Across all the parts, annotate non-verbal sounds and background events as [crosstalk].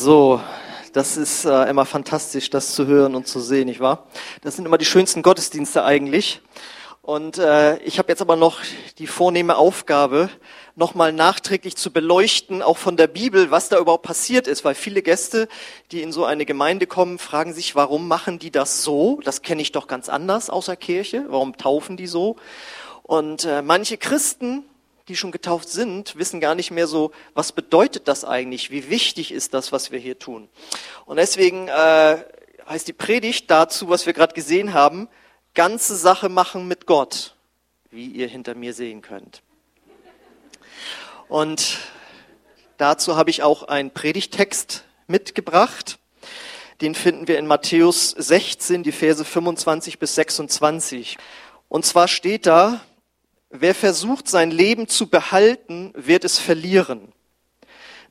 So, das ist äh, immer fantastisch, das zu hören und zu sehen, nicht wahr? Das sind immer die schönsten Gottesdienste eigentlich. Und äh, ich habe jetzt aber noch die vornehme Aufgabe, nochmal nachträglich zu beleuchten, auch von der Bibel, was da überhaupt passiert ist, weil viele Gäste, die in so eine Gemeinde kommen, fragen sich, warum machen die das so? Das kenne ich doch ganz anders außer Kirche. Warum taufen die so? Und äh, manche Christen, die schon getauft sind, wissen gar nicht mehr so, was bedeutet das eigentlich? Wie wichtig ist das, was wir hier tun? Und deswegen äh, heißt die Predigt dazu, was wir gerade gesehen haben, ganze Sache machen mit Gott, wie ihr hinter mir sehen könnt. Und dazu habe ich auch einen Predigtext mitgebracht. Den finden wir in Matthäus 16, die Verse 25 bis 26. Und zwar steht da, Wer versucht, sein Leben zu behalten, wird es verlieren.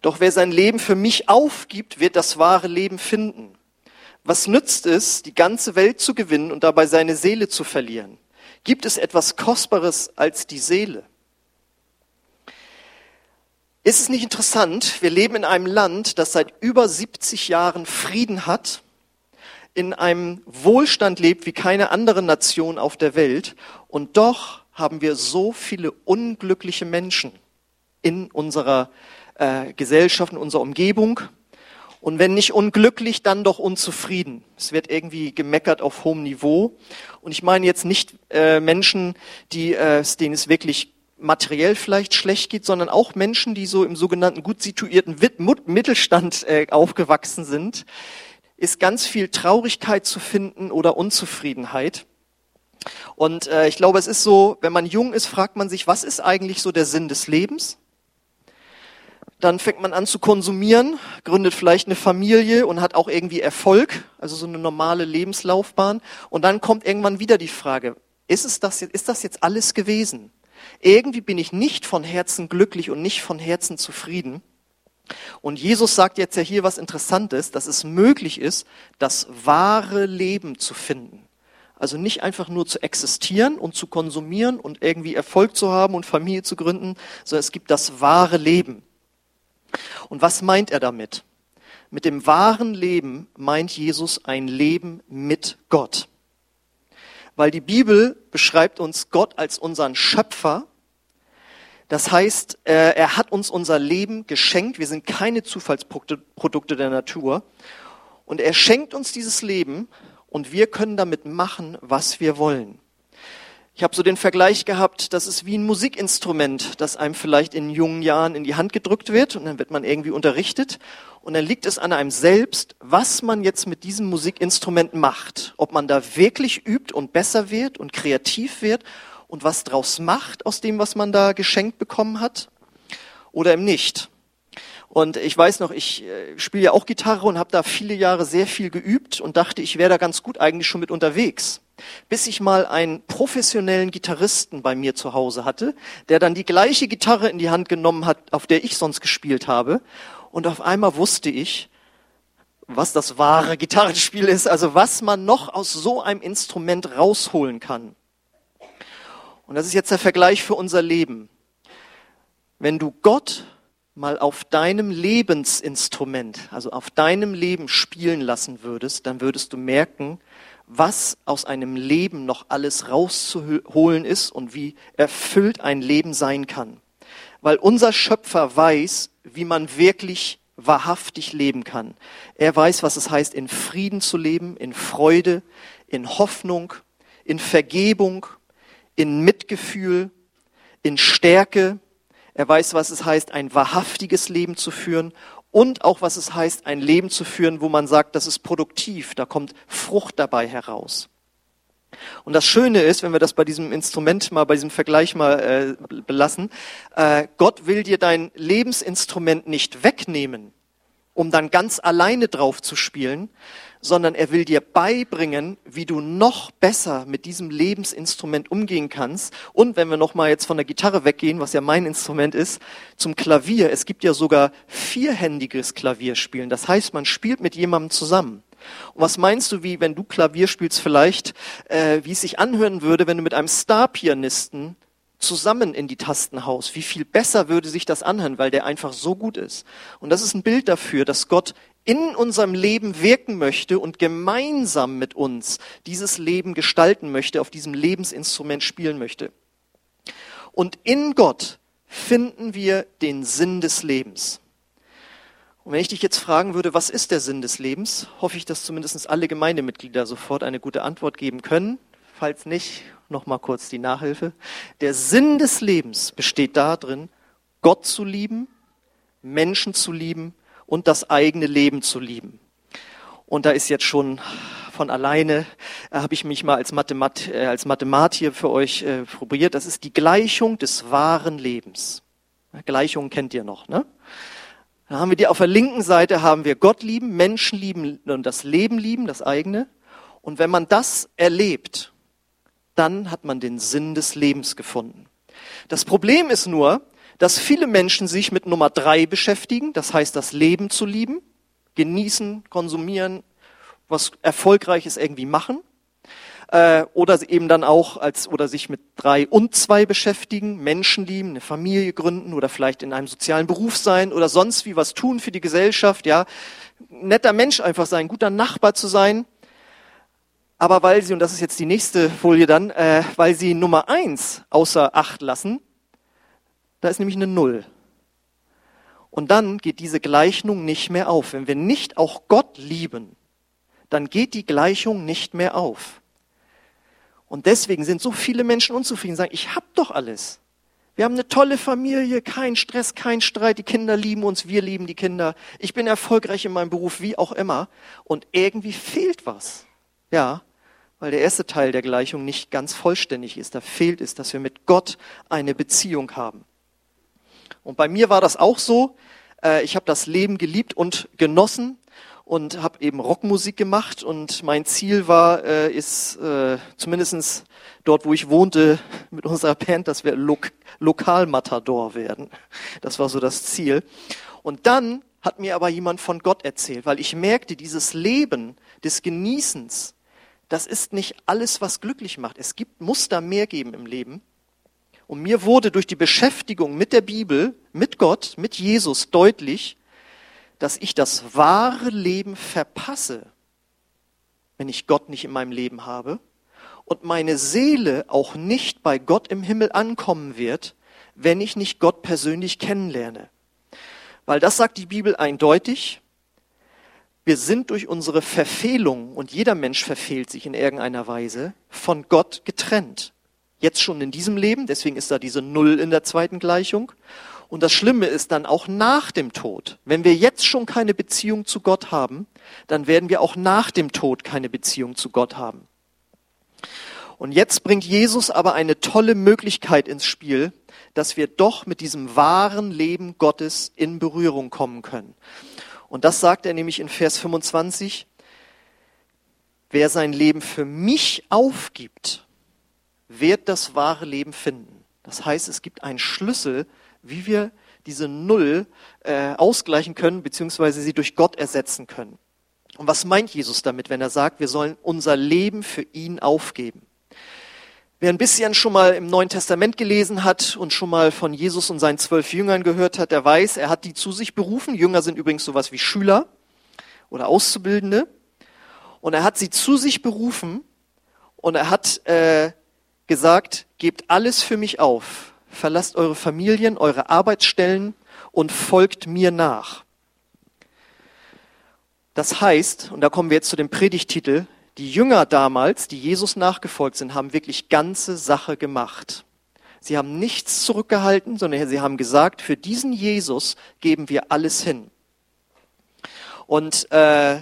Doch wer sein Leben für mich aufgibt, wird das wahre Leben finden. Was nützt es, die ganze Welt zu gewinnen und dabei seine Seele zu verlieren? Gibt es etwas Kostbares als die Seele? Ist es nicht interessant? Wir leben in einem Land, das seit über 70 Jahren Frieden hat, in einem Wohlstand lebt wie keine andere Nation auf der Welt und doch haben wir so viele unglückliche Menschen in unserer äh, Gesellschaft, in unserer Umgebung. Und wenn nicht unglücklich, dann doch unzufrieden. Es wird irgendwie gemeckert auf hohem Niveau. Und ich meine jetzt nicht äh, Menschen, die, äh, denen es wirklich materiell vielleicht schlecht geht, sondern auch Menschen, die so im sogenannten gut situierten Mittelstand äh, aufgewachsen sind, ist ganz viel Traurigkeit zu finden oder Unzufriedenheit. Und äh, ich glaube, es ist so, wenn man jung ist, fragt man sich, was ist eigentlich so der Sinn des Lebens? Dann fängt man an zu konsumieren, gründet vielleicht eine Familie und hat auch irgendwie Erfolg, also so eine normale Lebenslaufbahn. Und dann kommt irgendwann wieder die Frage, ist, es das, ist das jetzt alles gewesen? Irgendwie bin ich nicht von Herzen glücklich und nicht von Herzen zufrieden. Und Jesus sagt jetzt ja hier was Interessantes, dass es möglich ist, das wahre Leben zu finden. Also nicht einfach nur zu existieren und zu konsumieren und irgendwie Erfolg zu haben und Familie zu gründen, sondern es gibt das wahre Leben. Und was meint er damit? Mit dem wahren Leben meint Jesus ein Leben mit Gott. Weil die Bibel beschreibt uns Gott als unseren Schöpfer. Das heißt, er hat uns unser Leben geschenkt. Wir sind keine Zufallsprodukte der Natur. Und er schenkt uns dieses Leben und wir können damit machen, was wir wollen. Ich habe so den Vergleich gehabt, das ist wie ein Musikinstrument, das einem vielleicht in jungen Jahren in die Hand gedrückt wird und dann wird man irgendwie unterrichtet und dann liegt es an einem selbst, was man jetzt mit diesem Musikinstrument macht, ob man da wirklich übt und besser wird und kreativ wird und was draus macht aus dem, was man da geschenkt bekommen hat oder eben nicht. Und ich weiß noch, ich äh, spiele ja auch Gitarre und habe da viele Jahre sehr viel geübt und dachte, ich wäre da ganz gut eigentlich schon mit unterwegs. Bis ich mal einen professionellen Gitarristen bei mir zu Hause hatte, der dann die gleiche Gitarre in die Hand genommen hat, auf der ich sonst gespielt habe. Und auf einmal wusste ich, was das wahre Gitarrenspiel ist, also was man noch aus so einem Instrument rausholen kann. Und das ist jetzt der Vergleich für unser Leben. Wenn du Gott mal auf deinem Lebensinstrument, also auf deinem Leben spielen lassen würdest, dann würdest du merken, was aus einem Leben noch alles rauszuholen ist und wie erfüllt ein Leben sein kann. Weil unser Schöpfer weiß, wie man wirklich wahrhaftig leben kann. Er weiß, was es heißt, in Frieden zu leben, in Freude, in Hoffnung, in Vergebung, in Mitgefühl, in Stärke, er weiß, was es heißt, ein wahrhaftiges Leben zu führen und auch was es heißt, ein Leben zu führen, wo man sagt, das ist produktiv, da kommt Frucht dabei heraus. Und das Schöne ist, wenn wir das bei diesem Instrument mal, bei diesem Vergleich mal äh, belassen, äh, Gott will dir dein Lebensinstrument nicht wegnehmen, um dann ganz alleine drauf zu spielen, sondern er will dir beibringen, wie du noch besser mit diesem Lebensinstrument umgehen kannst. Und wenn wir nochmal jetzt von der Gitarre weggehen, was ja mein Instrument ist, zum Klavier. Es gibt ja sogar vierhändiges Klavierspielen. Das heißt, man spielt mit jemandem zusammen. Und was meinst du, wie wenn du Klavier spielst, vielleicht, äh, wie es sich anhören würde, wenn du mit einem Star-Pianisten zusammen in die Tasten haust? Wie viel besser würde sich das anhören, weil der einfach so gut ist? Und das ist ein Bild dafür, dass Gott in unserem Leben wirken möchte und gemeinsam mit uns dieses Leben gestalten möchte, auf diesem Lebensinstrument spielen möchte. Und in Gott finden wir den Sinn des Lebens. Und wenn ich dich jetzt fragen würde, was ist der Sinn des Lebens, hoffe ich, dass zumindest alle Gemeindemitglieder sofort eine gute Antwort geben können. Falls nicht, nochmal kurz die Nachhilfe. Der Sinn des Lebens besteht darin, Gott zu lieben, Menschen zu lieben und das eigene Leben zu lieben. Und da ist jetzt schon von alleine, äh, habe ich mich mal als, Mathemat, äh, als Mathemat für euch äh, probiert. Das ist die Gleichung des wahren Lebens. Gleichungen kennt ihr noch, ne? Da haben wir die auf der linken Seite haben wir Gott lieben, Menschen lieben und das Leben lieben, das eigene. Und wenn man das erlebt, dann hat man den Sinn des Lebens gefunden. Das Problem ist nur, dass viele Menschen sich mit Nummer drei beschäftigen, das heißt das Leben zu lieben, genießen, konsumieren, was Erfolgreiches irgendwie machen äh, oder eben dann auch als oder sich mit drei und zwei beschäftigen, Menschen lieben, eine Familie gründen oder vielleicht in einem sozialen Beruf sein oder sonst wie was tun für die Gesellschaft, ja, netter Mensch einfach sein, guter Nachbar zu sein. Aber weil sie, und das ist jetzt die nächste Folie dann, äh, weil sie Nummer eins außer Acht lassen, da ist nämlich eine Null. Und dann geht diese Gleichung nicht mehr auf. Wenn wir nicht auch Gott lieben, dann geht die Gleichung nicht mehr auf. Und deswegen sind so viele Menschen unzufrieden, sagen, ich hab doch alles. Wir haben eine tolle Familie, kein Stress, kein Streit, die Kinder lieben uns, wir lieben die Kinder. Ich bin erfolgreich in meinem Beruf, wie auch immer. Und irgendwie fehlt was. Ja, weil der erste Teil der Gleichung nicht ganz vollständig ist. Da fehlt es, dass wir mit Gott eine Beziehung haben. Und bei mir war das auch so. Äh, ich habe das Leben geliebt und genossen und habe eben Rockmusik gemacht und mein Ziel war, äh, ist äh, zumindestens dort, wo ich wohnte [laughs] mit unserer Band, dass wir Lok Lokalmatador werden. Das war so das Ziel. Und dann hat mir aber jemand von Gott erzählt, weil ich merkte, dieses Leben des Genießens, das ist nicht alles, was glücklich macht. Es gibt, muss da mehr geben im Leben. Und mir wurde durch die Beschäftigung mit der Bibel, mit Gott, mit Jesus deutlich, dass ich das wahre Leben verpasse, wenn ich Gott nicht in meinem Leben habe und meine Seele auch nicht bei Gott im Himmel ankommen wird, wenn ich nicht Gott persönlich kennenlerne. Weil das sagt die Bibel eindeutig. Wir sind durch unsere Verfehlung, und jeder Mensch verfehlt sich in irgendeiner Weise, von Gott getrennt. Jetzt schon in diesem Leben, deswegen ist da diese Null in der zweiten Gleichung. Und das Schlimme ist dann auch nach dem Tod. Wenn wir jetzt schon keine Beziehung zu Gott haben, dann werden wir auch nach dem Tod keine Beziehung zu Gott haben. Und jetzt bringt Jesus aber eine tolle Möglichkeit ins Spiel, dass wir doch mit diesem wahren Leben Gottes in Berührung kommen können. Und das sagt er nämlich in Vers 25. Wer sein Leben für mich aufgibt, wird das wahre Leben finden. Das heißt, es gibt einen Schlüssel wie wir diese Null äh, ausgleichen können, beziehungsweise sie durch Gott ersetzen können. Und was meint Jesus damit, wenn er sagt, wir sollen unser Leben für ihn aufgeben? Wer ein bisschen schon mal im Neuen Testament gelesen hat und schon mal von Jesus und seinen zwölf Jüngern gehört hat, der weiß, er hat die zu sich berufen. Jünger sind übrigens sowas wie Schüler oder Auszubildende. Und er hat sie zu sich berufen und er hat äh, gesagt, gebt alles für mich auf verlasst eure Familien, eure Arbeitsstellen und folgt mir nach. Das heißt, und da kommen wir jetzt zu dem Predigtitel, die Jünger damals, die Jesus nachgefolgt sind, haben wirklich ganze Sache gemacht. Sie haben nichts zurückgehalten, sondern sie haben gesagt, für diesen Jesus geben wir alles hin. Und äh,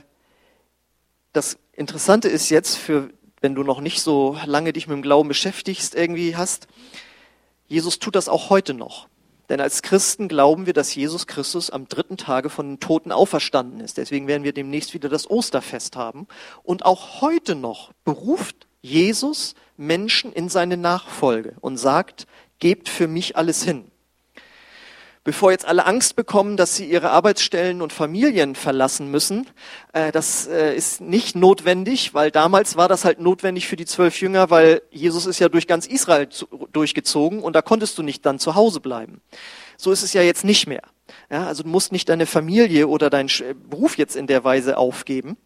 das Interessante ist jetzt, für, wenn du noch nicht so lange dich mit dem Glauben beschäftigst, irgendwie hast, Jesus tut das auch heute noch. Denn als Christen glauben wir, dass Jesus Christus am dritten Tage von den Toten auferstanden ist. Deswegen werden wir demnächst wieder das Osterfest haben. Und auch heute noch beruft Jesus Menschen in seine Nachfolge und sagt, gebt für mich alles hin bevor jetzt alle Angst bekommen, dass sie ihre Arbeitsstellen und Familien verlassen müssen. Äh, das äh, ist nicht notwendig, weil damals war das halt notwendig für die zwölf Jünger, weil Jesus ist ja durch ganz Israel zu, durchgezogen und da konntest du nicht dann zu Hause bleiben. So ist es ja jetzt nicht mehr. Ja, also du musst nicht deine Familie oder deinen Beruf jetzt in der Weise aufgeben.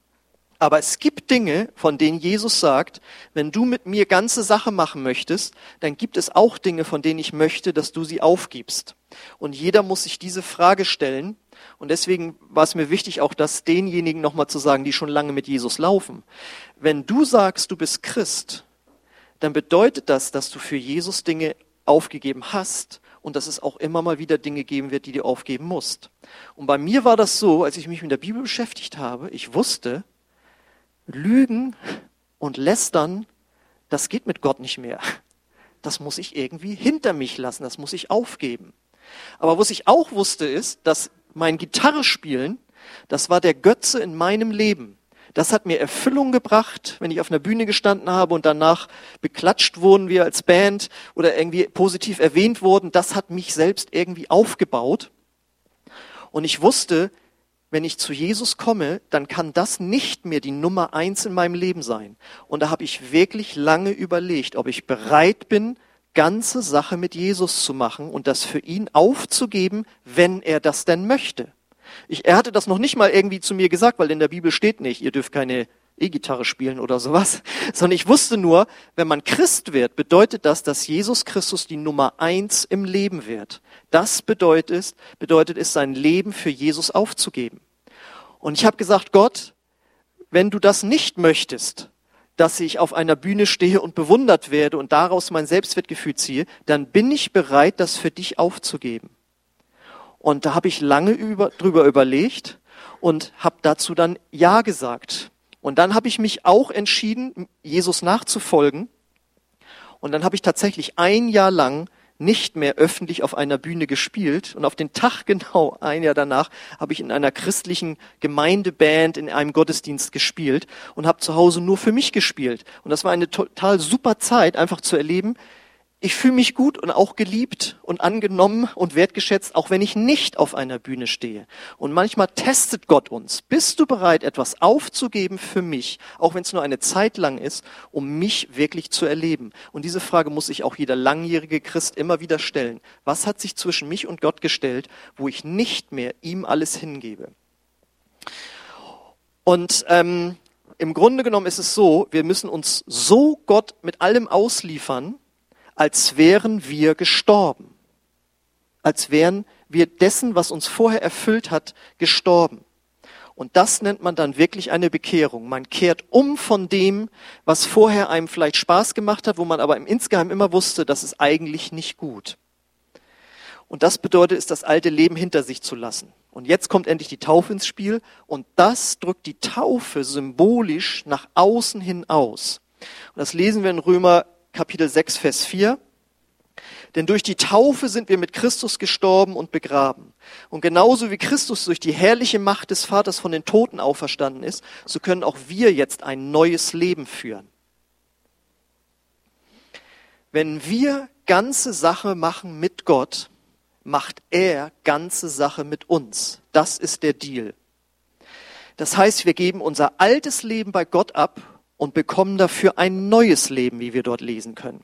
Aber es gibt Dinge, von denen Jesus sagt, wenn du mit mir ganze Sache machen möchtest, dann gibt es auch Dinge, von denen ich möchte, dass du sie aufgibst. Und jeder muss sich diese Frage stellen. Und deswegen war es mir wichtig, auch das denjenigen nochmal zu sagen, die schon lange mit Jesus laufen. Wenn du sagst, du bist Christ, dann bedeutet das, dass du für Jesus Dinge aufgegeben hast und dass es auch immer mal wieder Dinge geben wird, die du aufgeben musst. Und bei mir war das so, als ich mich mit der Bibel beschäftigt habe, ich wusste, Lügen und Lästern, das geht mit Gott nicht mehr. Das muss ich irgendwie hinter mich lassen, das muss ich aufgeben. Aber was ich auch wusste ist, dass mein Gitarre spielen, das war der Götze in meinem Leben. Das hat mir Erfüllung gebracht, wenn ich auf einer Bühne gestanden habe und danach beklatscht wurden wir als Band oder irgendwie positiv erwähnt wurden. Das hat mich selbst irgendwie aufgebaut. Und ich wusste, wenn ich zu Jesus komme, dann kann das nicht mehr die Nummer eins in meinem Leben sein. Und da habe ich wirklich lange überlegt, ob ich bereit bin, ganze Sache mit Jesus zu machen und das für ihn aufzugeben, wenn er das denn möchte. Ich, er hatte das noch nicht mal irgendwie zu mir gesagt, weil in der Bibel steht nicht, ihr dürft keine E-Gitarre spielen oder sowas, [laughs] sondern ich wusste nur, wenn man Christ wird, bedeutet das, dass Jesus Christus die Nummer eins im Leben wird. Das bedeutet, bedeutet es, sein Leben für Jesus aufzugeben. Und ich habe gesagt, Gott, wenn du das nicht möchtest, dass ich auf einer Bühne stehe und bewundert werde und daraus mein Selbstwertgefühl ziehe, dann bin ich bereit, das für dich aufzugeben. Und da habe ich lange über, drüber überlegt und habe dazu dann Ja gesagt. Und dann habe ich mich auch entschieden, Jesus nachzufolgen. Und dann habe ich tatsächlich ein Jahr lang nicht mehr öffentlich auf einer Bühne gespielt. Und auf den Tag [laughs] genau, ein Jahr danach, habe ich in einer christlichen Gemeindeband in einem Gottesdienst gespielt und habe zu Hause nur für mich gespielt. Und das war eine total super Zeit, einfach zu erleben, ich fühle mich gut und auch geliebt und angenommen und wertgeschätzt, auch wenn ich nicht auf einer Bühne stehe. Und manchmal testet Gott uns. Bist du bereit, etwas aufzugeben für mich, auch wenn es nur eine Zeit lang ist, um mich wirklich zu erleben? Und diese Frage muss sich auch jeder langjährige Christ immer wieder stellen. Was hat sich zwischen mich und Gott gestellt, wo ich nicht mehr ihm alles hingebe? Und ähm, im Grunde genommen ist es so, wir müssen uns so Gott mit allem ausliefern, als wären wir gestorben. Als wären wir dessen, was uns vorher erfüllt hat, gestorben. Und das nennt man dann wirklich eine Bekehrung. Man kehrt um von dem, was vorher einem vielleicht Spaß gemacht hat, wo man aber im Insgeheim immer wusste, das ist eigentlich nicht gut. Und das bedeutet es, das alte Leben hinter sich zu lassen. Und jetzt kommt endlich die Taufe ins Spiel und das drückt die Taufe symbolisch nach außen hin aus. Und das lesen wir in Römer Kapitel 6, Vers 4. Denn durch die Taufe sind wir mit Christus gestorben und begraben. Und genauso wie Christus durch die herrliche Macht des Vaters von den Toten auferstanden ist, so können auch wir jetzt ein neues Leben führen. Wenn wir ganze Sache machen mit Gott, macht er ganze Sache mit uns. Das ist der Deal. Das heißt, wir geben unser altes Leben bei Gott ab und bekommen dafür ein neues Leben, wie wir dort lesen können.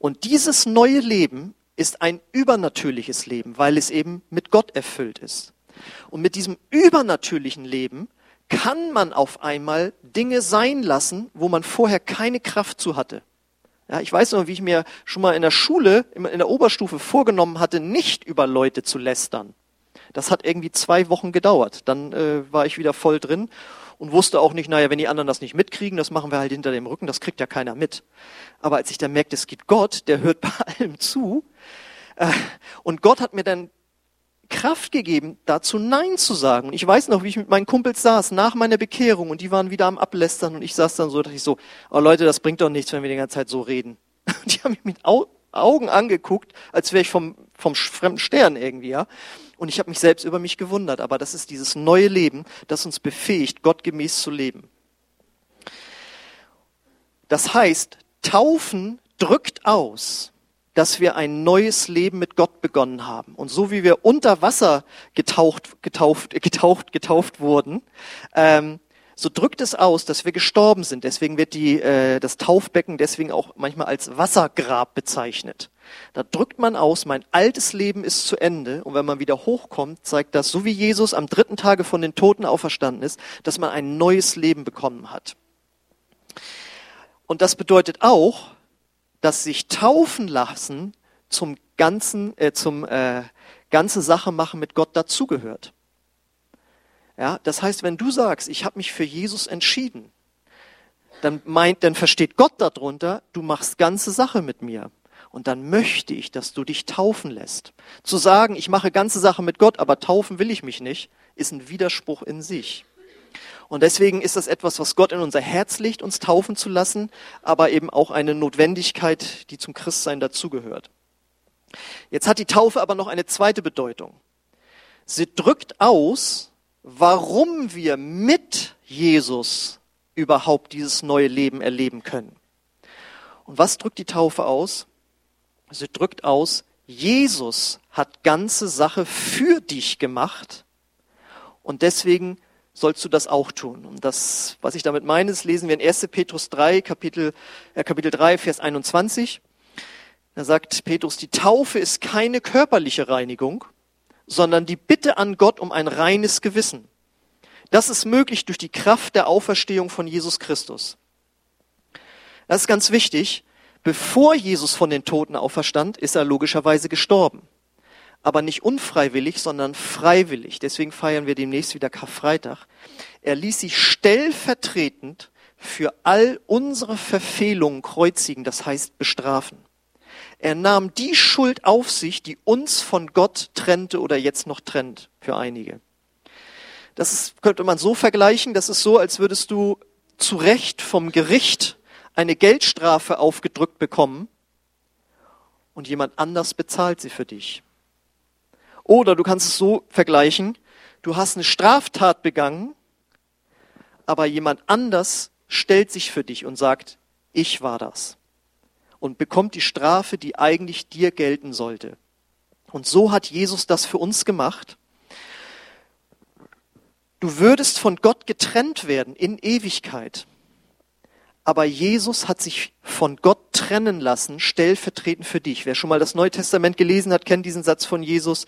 Und dieses neue Leben ist ein übernatürliches Leben, weil es eben mit Gott erfüllt ist. Und mit diesem übernatürlichen Leben kann man auf einmal Dinge sein lassen, wo man vorher keine Kraft zu hatte. Ja, ich weiß noch, wie ich mir schon mal in der Schule, in der Oberstufe vorgenommen hatte, nicht über Leute zu lästern. Das hat irgendwie zwei Wochen gedauert. Dann äh, war ich wieder voll drin und wusste auch nicht, naja, wenn die anderen das nicht mitkriegen, das machen wir halt hinter dem Rücken, das kriegt ja keiner mit. Aber als ich dann merkte, es gibt Gott, der hört [laughs] bei allem zu, äh, und Gott hat mir dann Kraft gegeben, dazu Nein zu sagen. Und ich weiß noch, wie ich mit meinen Kumpels saß nach meiner Bekehrung und die waren wieder am Ablästern und ich saß dann so, dachte ich so, oh Leute, das bringt doch nichts, wenn wir die ganze Zeit so reden. [laughs] Und die haben mich mit Augen angeguckt, als wäre ich vom, vom fremden Stern irgendwie, ja. Und ich habe mich selbst über mich gewundert. Aber das ist dieses neue Leben, das uns befähigt, gottgemäß zu leben. Das heißt, Taufen drückt aus, dass wir ein neues Leben mit Gott begonnen haben. Und so wie wir unter Wasser getaucht, getauft, getaucht, getauft wurden, ähm, so drückt es aus, dass wir gestorben sind. Deswegen wird die, äh, das Taufbecken deswegen auch manchmal als Wassergrab bezeichnet. Da drückt man aus, mein altes Leben ist zu Ende. Und wenn man wieder hochkommt, zeigt das, so wie Jesus am dritten Tage von den Toten auferstanden ist, dass man ein neues Leben bekommen hat. Und das bedeutet auch, dass sich taufen lassen zum ganzen, äh, zum äh, ganze Sache machen mit Gott dazugehört. Ja, das heißt, wenn du sagst, ich habe mich für Jesus entschieden, dann meint, dann versteht Gott darunter, du machst ganze Sache mit mir. Und dann möchte ich, dass du dich taufen lässt. Zu sagen, ich mache ganze Sache mit Gott, aber taufen will ich mich nicht, ist ein Widerspruch in sich. Und deswegen ist das etwas, was Gott in unser Herz legt, uns taufen zu lassen, aber eben auch eine Notwendigkeit, die zum Christsein dazugehört. Jetzt hat die Taufe aber noch eine zweite Bedeutung. Sie drückt aus, warum wir mit Jesus überhaupt dieses neue Leben erleben können. Und was drückt die Taufe aus? Sie drückt aus, Jesus hat ganze Sache für dich gemacht und deswegen sollst du das auch tun. Und das, was ich damit meine, das lesen wir in 1. Petrus 3, Kapitel, äh, Kapitel 3, Vers 21. Da sagt Petrus, die Taufe ist keine körperliche Reinigung, sondern die Bitte an Gott um ein reines Gewissen. Das ist möglich durch die Kraft der Auferstehung von Jesus Christus. Das ist ganz wichtig. Bevor Jesus von den Toten auferstand, ist er logischerweise gestorben. Aber nicht unfreiwillig, sondern freiwillig. Deswegen feiern wir demnächst wieder Karfreitag. Er ließ sich stellvertretend für all unsere Verfehlungen kreuzigen, das heißt bestrafen. Er nahm die Schuld auf sich, die uns von Gott trennte oder jetzt noch trennt für einige. Das könnte man so vergleichen, das ist so, als würdest du zu Recht vom Gericht eine Geldstrafe aufgedrückt bekommen und jemand anders bezahlt sie für dich. Oder du kannst es so vergleichen, du hast eine Straftat begangen, aber jemand anders stellt sich für dich und sagt, ich war das und bekommt die Strafe, die eigentlich dir gelten sollte. Und so hat Jesus das für uns gemacht. Du würdest von Gott getrennt werden in Ewigkeit. Aber Jesus hat sich von Gott trennen lassen, stellvertretend für dich. Wer schon mal das Neue Testament gelesen hat, kennt diesen Satz von Jesus.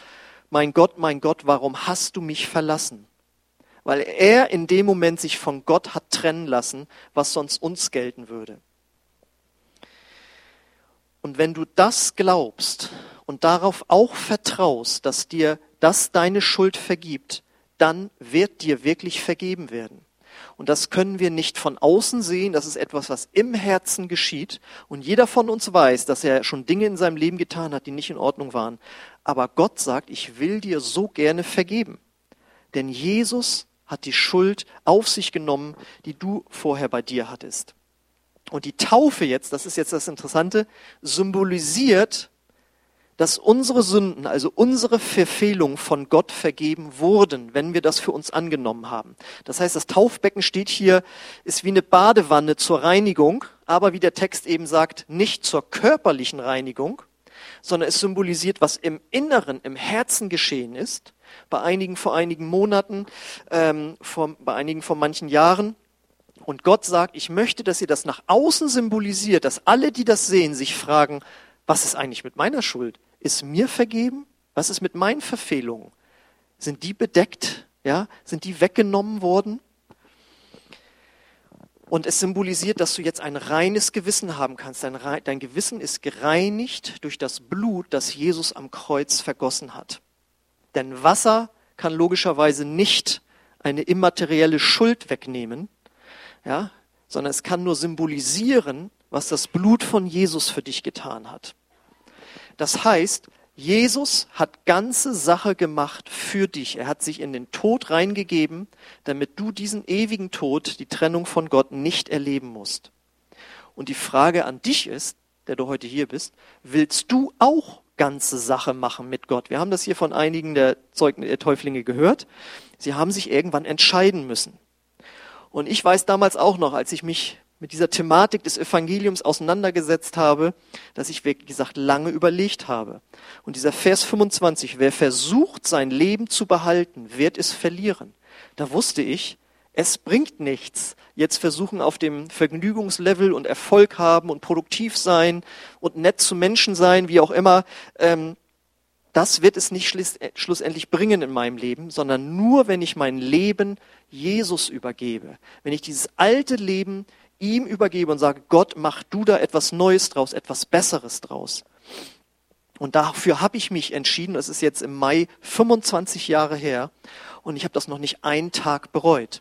Mein Gott, mein Gott, warum hast du mich verlassen? Weil er in dem Moment sich von Gott hat trennen lassen, was sonst uns gelten würde. Und wenn du das glaubst und darauf auch vertraust, dass dir das deine Schuld vergibt, dann wird dir wirklich vergeben werden. Und das können wir nicht von außen sehen, das ist etwas, was im Herzen geschieht. Und jeder von uns weiß, dass er schon Dinge in seinem Leben getan hat, die nicht in Ordnung waren. Aber Gott sagt, ich will dir so gerne vergeben. Denn Jesus hat die Schuld auf sich genommen, die du vorher bei dir hattest. Und die Taufe jetzt, das ist jetzt das Interessante, symbolisiert, dass unsere Sünden, also unsere Verfehlungen von Gott vergeben wurden, wenn wir das für uns angenommen haben. Das heißt, das Taufbecken steht hier, ist wie eine Badewanne zur Reinigung, aber wie der Text eben sagt, nicht zur körperlichen Reinigung, sondern es symbolisiert, was im Inneren, im Herzen geschehen ist. Bei einigen vor einigen Monaten, ähm, vor, bei einigen vor manchen Jahren. Und Gott sagt, ich möchte, dass ihr das nach außen symbolisiert, dass alle, die das sehen, sich fragen, was ist eigentlich mit meiner Schuld? Ist mir vergeben? Was ist mit meinen Verfehlungen? Sind die bedeckt? Ja? Sind die weggenommen worden? Und es symbolisiert, dass du jetzt ein reines Gewissen haben kannst. Dein, dein, Gewissen ist gereinigt durch das Blut, das Jesus am Kreuz vergossen hat. Denn Wasser kann logischerweise nicht eine immaterielle Schuld wegnehmen, ja, sondern es kann nur symbolisieren, was das Blut von Jesus für dich getan hat. Das heißt, Jesus hat ganze Sache gemacht für dich. Er hat sich in den Tod reingegeben, damit du diesen ewigen Tod, die Trennung von Gott, nicht erleben musst. Und die Frage an dich ist, der du heute hier bist, willst du auch ganze Sache machen mit Gott? Wir haben das hier von einigen der Zeugen der Täuflinge gehört. Sie haben sich irgendwann entscheiden müssen. Und ich weiß damals auch noch, als ich mich mit dieser Thematik des Evangeliums auseinandergesetzt habe, dass ich, wie gesagt, lange überlegt habe. Und dieser Vers 25, wer versucht, sein Leben zu behalten, wird es verlieren. Da wusste ich, Es bringt nichts, jetzt versuchen auf dem Vergnügungslevel und Erfolg haben und produktiv sein und nett zu Menschen sein, wie auch immer. Ähm, das wird es nicht schlussendlich bringen in meinem Leben, sondern nur, wenn ich mein Leben Jesus übergebe. Wenn ich dieses alte Leben ihm übergebe und sage, Gott, mach du da etwas Neues draus, etwas Besseres draus. Und dafür habe ich mich entschieden, das ist jetzt im Mai 25 Jahre her, und ich habe das noch nicht einen Tag bereut.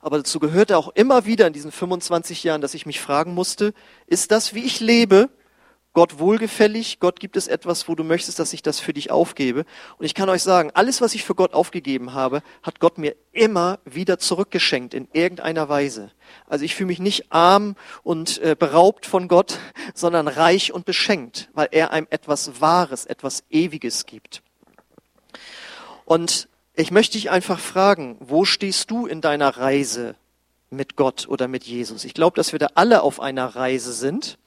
Aber dazu gehörte auch immer wieder in diesen 25 Jahren, dass ich mich fragen musste, ist das, wie ich lebe, Gott wohlgefällig? Gott gibt es etwas, wo du möchtest, dass ich das für dich aufgebe? Und ich kann euch sagen, alles, was ich für Gott aufgegeben habe, hat Gott mir immer wieder zurückgeschenkt in irgendeiner Weise. Also ich fühle mich nicht arm und äh, beraubt von Gott, sondern reich und beschenkt, weil er einem etwas Wahres, etwas Ewiges gibt. Und ich möchte dich einfach fragen, wo stehst du in deiner Reise mit Gott oder mit Jesus? Ich glaube, dass wir da alle auf einer Reise sind.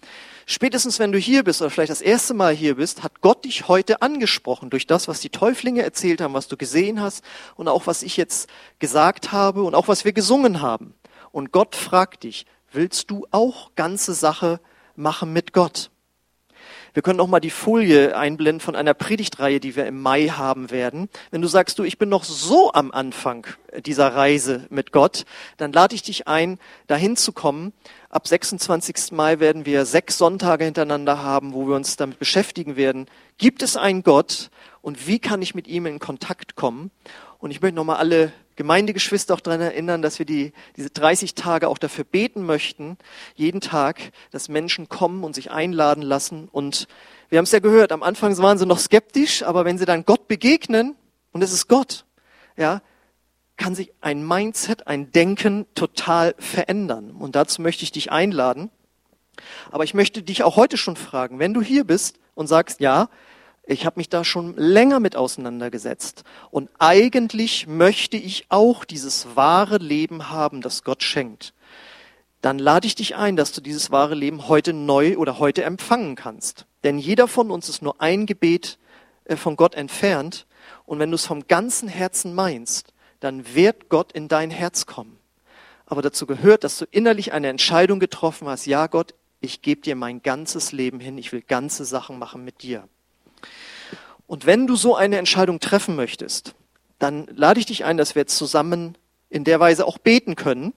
Spätestens wenn du hier bist oder vielleicht das erste Mal hier bist, hat Gott dich heute angesprochen durch das, was die Täuflinge erzählt haben, was du gesehen hast und auch was ich jetzt gesagt habe und auch was wir gesungen haben. Und Gott fragt dich, willst du auch ganze Sache machen mit Gott? Wir können noch mal die Folie einblenden von einer Predigtreihe, die wir im Mai haben werden. Wenn du sagst, du, ich bin noch so am Anfang dieser Reise mit Gott, dann lade ich dich ein, dahin zu kommen. Ab 26. Mai werden wir sechs Sonntage hintereinander haben, wo wir uns damit beschäftigen werden. Gibt es einen Gott und wie kann ich mit ihm in Kontakt kommen? Und ich möchte nochmal alle Gemeindegeschwister auch daran erinnern, dass wir die, diese 30 Tage auch dafür beten möchten, jeden Tag, dass Menschen kommen und sich einladen lassen. Und wir haben es ja gehört, am Anfang waren sie noch skeptisch, aber wenn sie dann Gott begegnen, und es ist Gott, ja, kann sich ein Mindset, ein Denken total verändern. Und dazu möchte ich dich einladen. Aber ich möchte dich auch heute schon fragen, wenn du hier bist und sagst, ja, ich habe mich da schon länger mit auseinandergesetzt. Und eigentlich möchte ich auch dieses wahre Leben haben, das Gott schenkt. Dann lade ich dich ein, dass du dieses wahre Leben heute neu oder heute empfangen kannst. Denn jeder von uns ist nur ein Gebet äh, von Gott entfernt. Und wenn du es vom ganzen Herzen meinst, dann wird Gott in dein Herz kommen. Aber dazu gehört, dass du innerlich eine Entscheidung getroffen hast. Ja, Gott, ich gebe dir mein ganzes Leben hin. Ich will ganze Sachen machen mit dir. Und wenn du so eine Entscheidung treffen möchtest, dann lade ich dich ein, dass wir jetzt zusammen in der Weise auch beten können.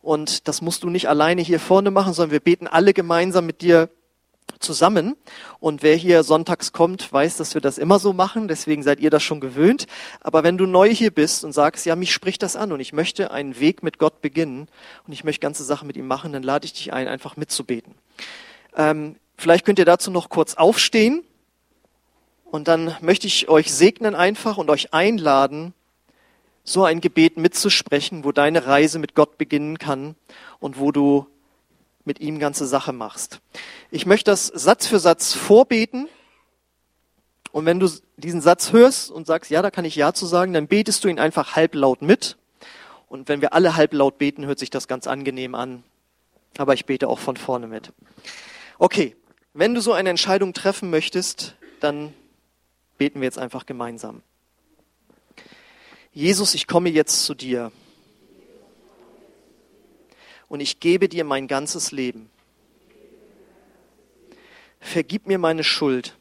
Und das musst du nicht alleine hier vorne machen, sondern wir beten alle gemeinsam mit dir zusammen. Und wer hier sonntags kommt, weiß, dass wir das immer so machen. Deswegen seid ihr das schon gewöhnt. Aber wenn du neu hier bist und sagst, ja, mich spricht das an und ich möchte einen Weg mit Gott beginnen und ich möchte ganze Sachen mit ihm machen, dann lade ich dich ein, einfach mitzubeten. Ähm, vielleicht könnt ihr dazu noch kurz aufstehen. Und dann möchte ich euch segnen einfach und euch einladen, so ein Gebet mitzusprechen, wo deine Reise mit Gott beginnen kann und wo du mit ihm ganze Sache machst. Ich möchte das Satz für Satz vorbeten. Und wenn du diesen Satz hörst und sagst, ja, da kann ich Ja zu sagen, dann betest du ihn einfach halblaut mit. Und wenn wir alle halblaut beten, hört sich das ganz angenehm an. Aber ich bete auch von vorne mit. Okay, wenn du so eine Entscheidung treffen möchtest, dann beten wir jetzt einfach gemeinsam. Jesus, ich komme jetzt zu dir und ich gebe dir mein ganzes Leben. Vergib mir meine Schuld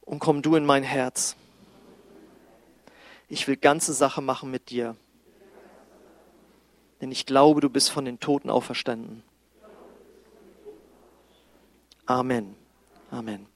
und komm du in mein Herz. Ich will ganze Sache machen mit dir, denn ich glaube, du bist von den Toten auferstanden. Amen. Amen.